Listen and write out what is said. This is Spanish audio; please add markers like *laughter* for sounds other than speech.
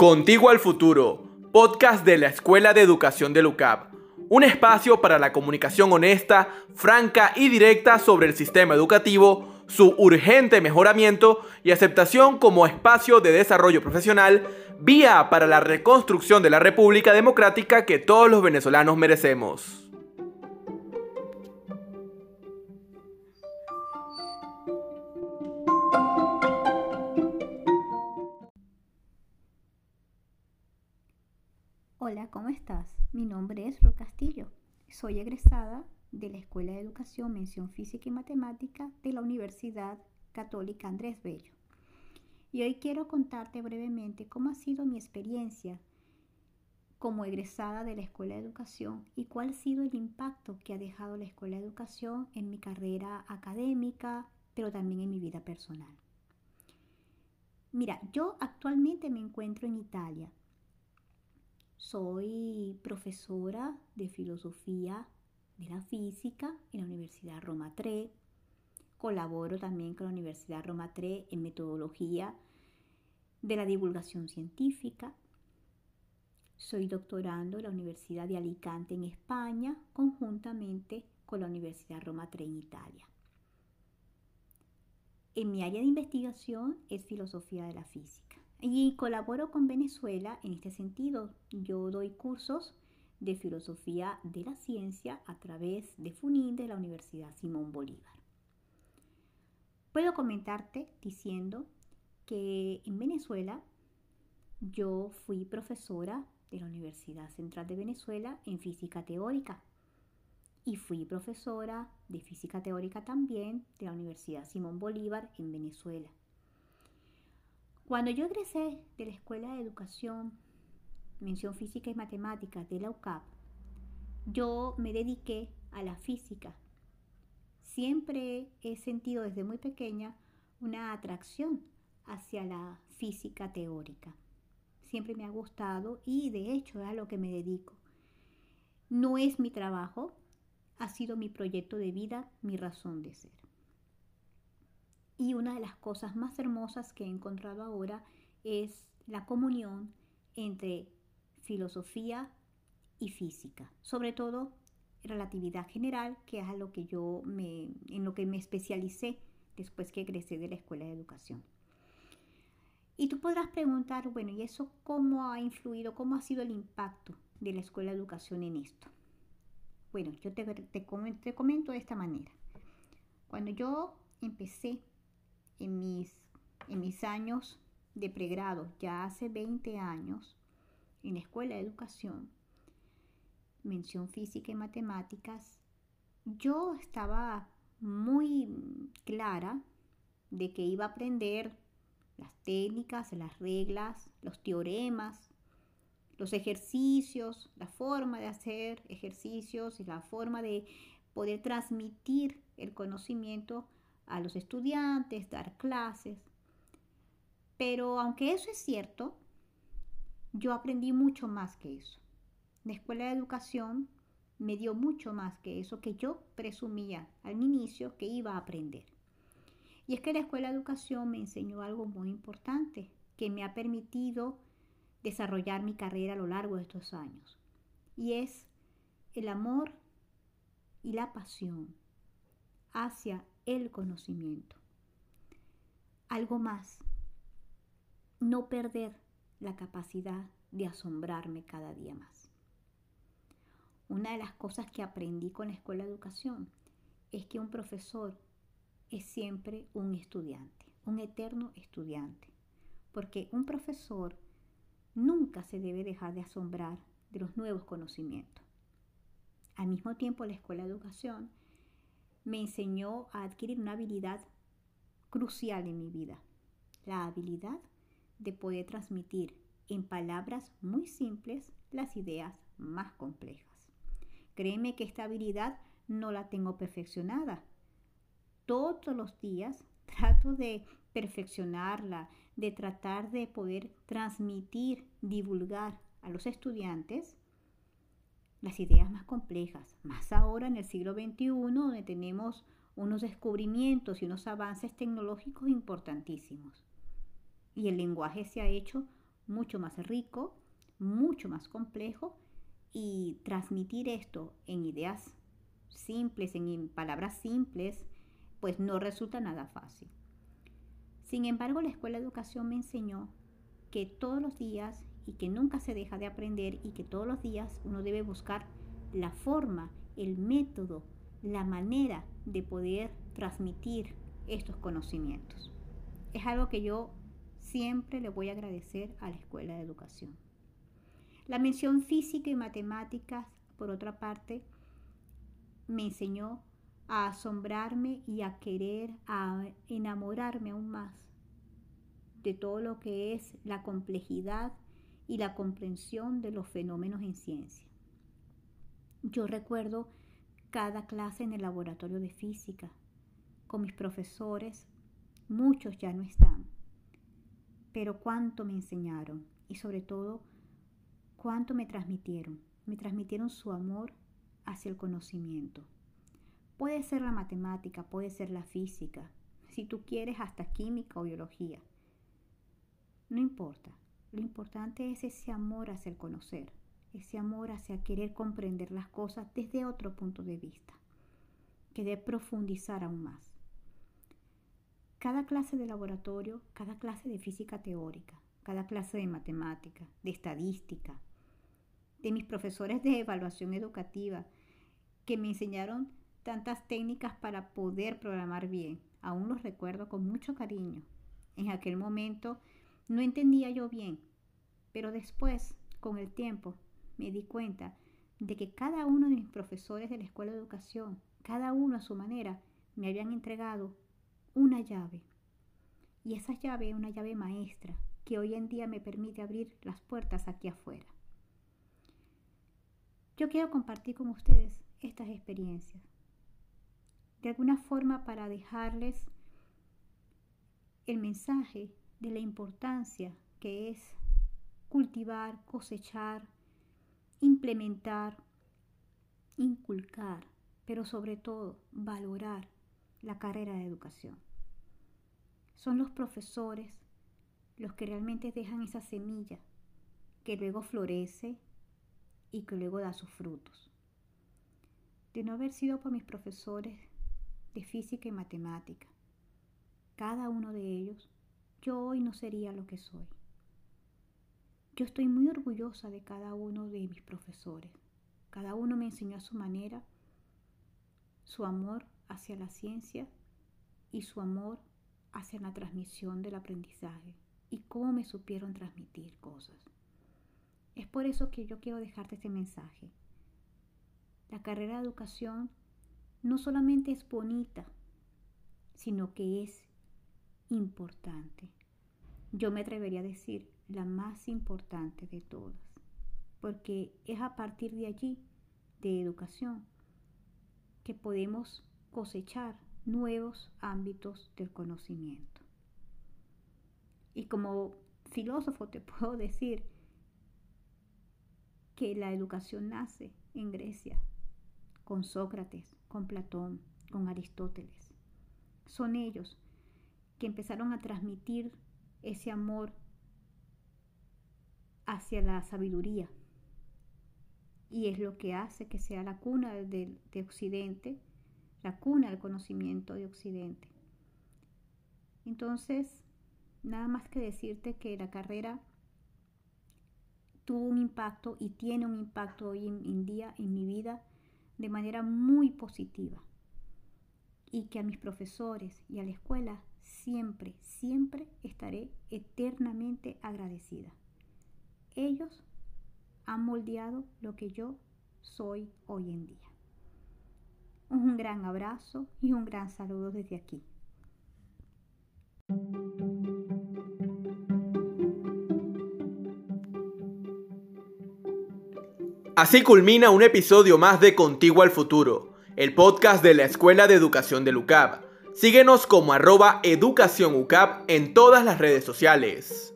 Contigo al Futuro, podcast de la Escuela de Educación de LUCAP. Un espacio para la comunicación honesta, franca y directa sobre el sistema educativo, su urgente mejoramiento y aceptación como espacio de desarrollo profesional, vía para la reconstrucción de la República Democrática que todos los venezolanos merecemos. Hola, ¿cómo estás? Mi nombre es Ro Castillo. Soy egresada de la Escuela de Educación Mención Física y Matemática de la Universidad Católica Andrés Bello. Y hoy quiero contarte brevemente cómo ha sido mi experiencia como egresada de la Escuela de Educación y cuál ha sido el impacto que ha dejado la Escuela de Educación en mi carrera académica, pero también en mi vida personal. Mira, yo actualmente me encuentro en Italia soy profesora de filosofía de la física en la Universidad Roma 3. Colaboro también con la Universidad Roma 3 en metodología de la divulgación científica. Soy doctorando en la Universidad de Alicante en España, conjuntamente con la Universidad Roma 3 en Italia. En mi área de investigación es filosofía de la física. Y colaboro con Venezuela en este sentido. Yo doy cursos de filosofía de la ciencia a través de FUNIN de la Universidad Simón Bolívar. Puedo comentarte diciendo que en Venezuela yo fui profesora de la Universidad Central de Venezuela en física teórica y fui profesora de física teórica también de la Universidad Simón Bolívar en Venezuela. Cuando yo egresé de la Escuela de Educación, Mención Física y Matemáticas de la UCAP, yo me dediqué a la física. Siempre he sentido desde muy pequeña una atracción hacia la física teórica. Siempre me ha gustado y de hecho es a lo que me dedico. No es mi trabajo, ha sido mi proyecto de vida, mi razón de ser. Y una de las cosas más hermosas que he encontrado ahora es la comunión entre filosofía y física, sobre todo relatividad general, que es a lo que yo me, en lo que me especialicé después que egresé de la Escuela de Educación. Y tú podrás preguntar, bueno, ¿y eso cómo ha influido, cómo ha sido el impacto de la Escuela de Educación en esto? Bueno, yo te, te, te comento de esta manera. Cuando yo empecé en mis, en mis años de pregrado, ya hace 20 años, en la escuela de educación, mención física y matemáticas, yo estaba muy clara de que iba a aprender las técnicas, las reglas, los teoremas, los ejercicios, la forma de hacer ejercicios y la forma de poder transmitir el conocimiento a los estudiantes, dar clases. Pero aunque eso es cierto, yo aprendí mucho más que eso. La escuela de educación me dio mucho más que eso que yo presumía al inicio que iba a aprender. Y es que la escuela de educación me enseñó algo muy importante que me ha permitido desarrollar mi carrera a lo largo de estos años. Y es el amor y la pasión hacia el conocimiento. Algo más, no perder la capacidad de asombrarme cada día más. Una de las cosas que aprendí con la escuela de educación es que un profesor es siempre un estudiante, un eterno estudiante, porque un profesor nunca se debe dejar de asombrar de los nuevos conocimientos. Al mismo tiempo, la escuela de educación me enseñó a adquirir una habilidad crucial en mi vida, la habilidad de poder transmitir en palabras muy simples las ideas más complejas. Créeme que esta habilidad no la tengo perfeccionada. Todos los días *laughs* trato de perfeccionarla, de tratar de poder transmitir, divulgar a los estudiantes las ideas más complejas, más ahora en el siglo XXI, donde tenemos unos descubrimientos y unos avances tecnológicos importantísimos. Y el lenguaje se ha hecho mucho más rico, mucho más complejo y transmitir esto en ideas simples, en palabras simples, pues no resulta nada fácil. Sin embargo, la escuela de educación me enseñó que todos los días y que nunca se deja de aprender y que todos los días uno debe buscar la forma, el método, la manera de poder transmitir estos conocimientos. Es algo que yo siempre le voy a agradecer a la escuela de educación. La mención física y matemáticas, por otra parte, me enseñó a asombrarme y a querer, a enamorarme aún más de todo lo que es la complejidad y la comprensión de los fenómenos en ciencia. Yo recuerdo cada clase en el laboratorio de física con mis profesores, muchos ya no están, pero cuánto me enseñaron y sobre todo cuánto me transmitieron. Me transmitieron su amor hacia el conocimiento. Puede ser la matemática, puede ser la física, si tú quieres hasta química o biología. No importa. Lo importante es ese amor hacia el conocer, ese amor hacia querer comprender las cosas desde otro punto de vista, querer profundizar aún más. Cada clase de laboratorio, cada clase de física teórica, cada clase de matemática, de estadística, de mis profesores de evaluación educativa, que me enseñaron tantas técnicas para poder programar bien. Aún los recuerdo con mucho cariño. En aquel momento no entendía yo bien, pero después, con el tiempo, me di cuenta de que cada uno de mis profesores de la escuela de educación, cada uno a su manera, me habían entregado una llave. Y esa llave es una llave maestra que hoy en día me permite abrir las puertas aquí afuera. Yo quiero compartir con ustedes estas experiencias de alguna forma para dejarles el mensaje de la importancia que es cultivar, cosechar, implementar, inculcar, pero sobre todo valorar la carrera de educación. Son los profesores los que realmente dejan esa semilla que luego florece y que luego da sus frutos. De no haber sido por mis profesores de física y matemática. Cada uno de ellos, yo hoy no sería lo que soy. Yo estoy muy orgullosa de cada uno de mis profesores. Cada uno me enseñó a su manera su amor hacia la ciencia y su amor hacia la transmisión del aprendizaje y cómo me supieron transmitir cosas. Es por eso que yo quiero dejarte este mensaje. La carrera de educación no solamente es bonita, sino que es importante. Yo me atrevería a decir la más importante de todas, porque es a partir de allí, de educación, que podemos cosechar nuevos ámbitos del conocimiento. Y como filósofo te *laughs* puedo decir que la educación nace en Grecia, con Sócrates, con Platón, con Aristóteles. Son ellos que empezaron a transmitir ese amor hacia la sabiduría. Y es lo que hace que sea la cuna de, de Occidente, la cuna del conocimiento de Occidente. Entonces, nada más que decirte que la carrera tuvo un impacto y tiene un impacto hoy en día en mi vida de manera muy positiva y que a mis profesores y a la escuela siempre, siempre estaré eternamente agradecida. Ellos han moldeado lo que yo soy hoy en día. Un gran abrazo y un gran saludo desde aquí. Así culmina un episodio más de Contigo al Futuro, el podcast de la Escuela de Educación de LUCAB. Síguenos como arroba educación en todas las redes sociales.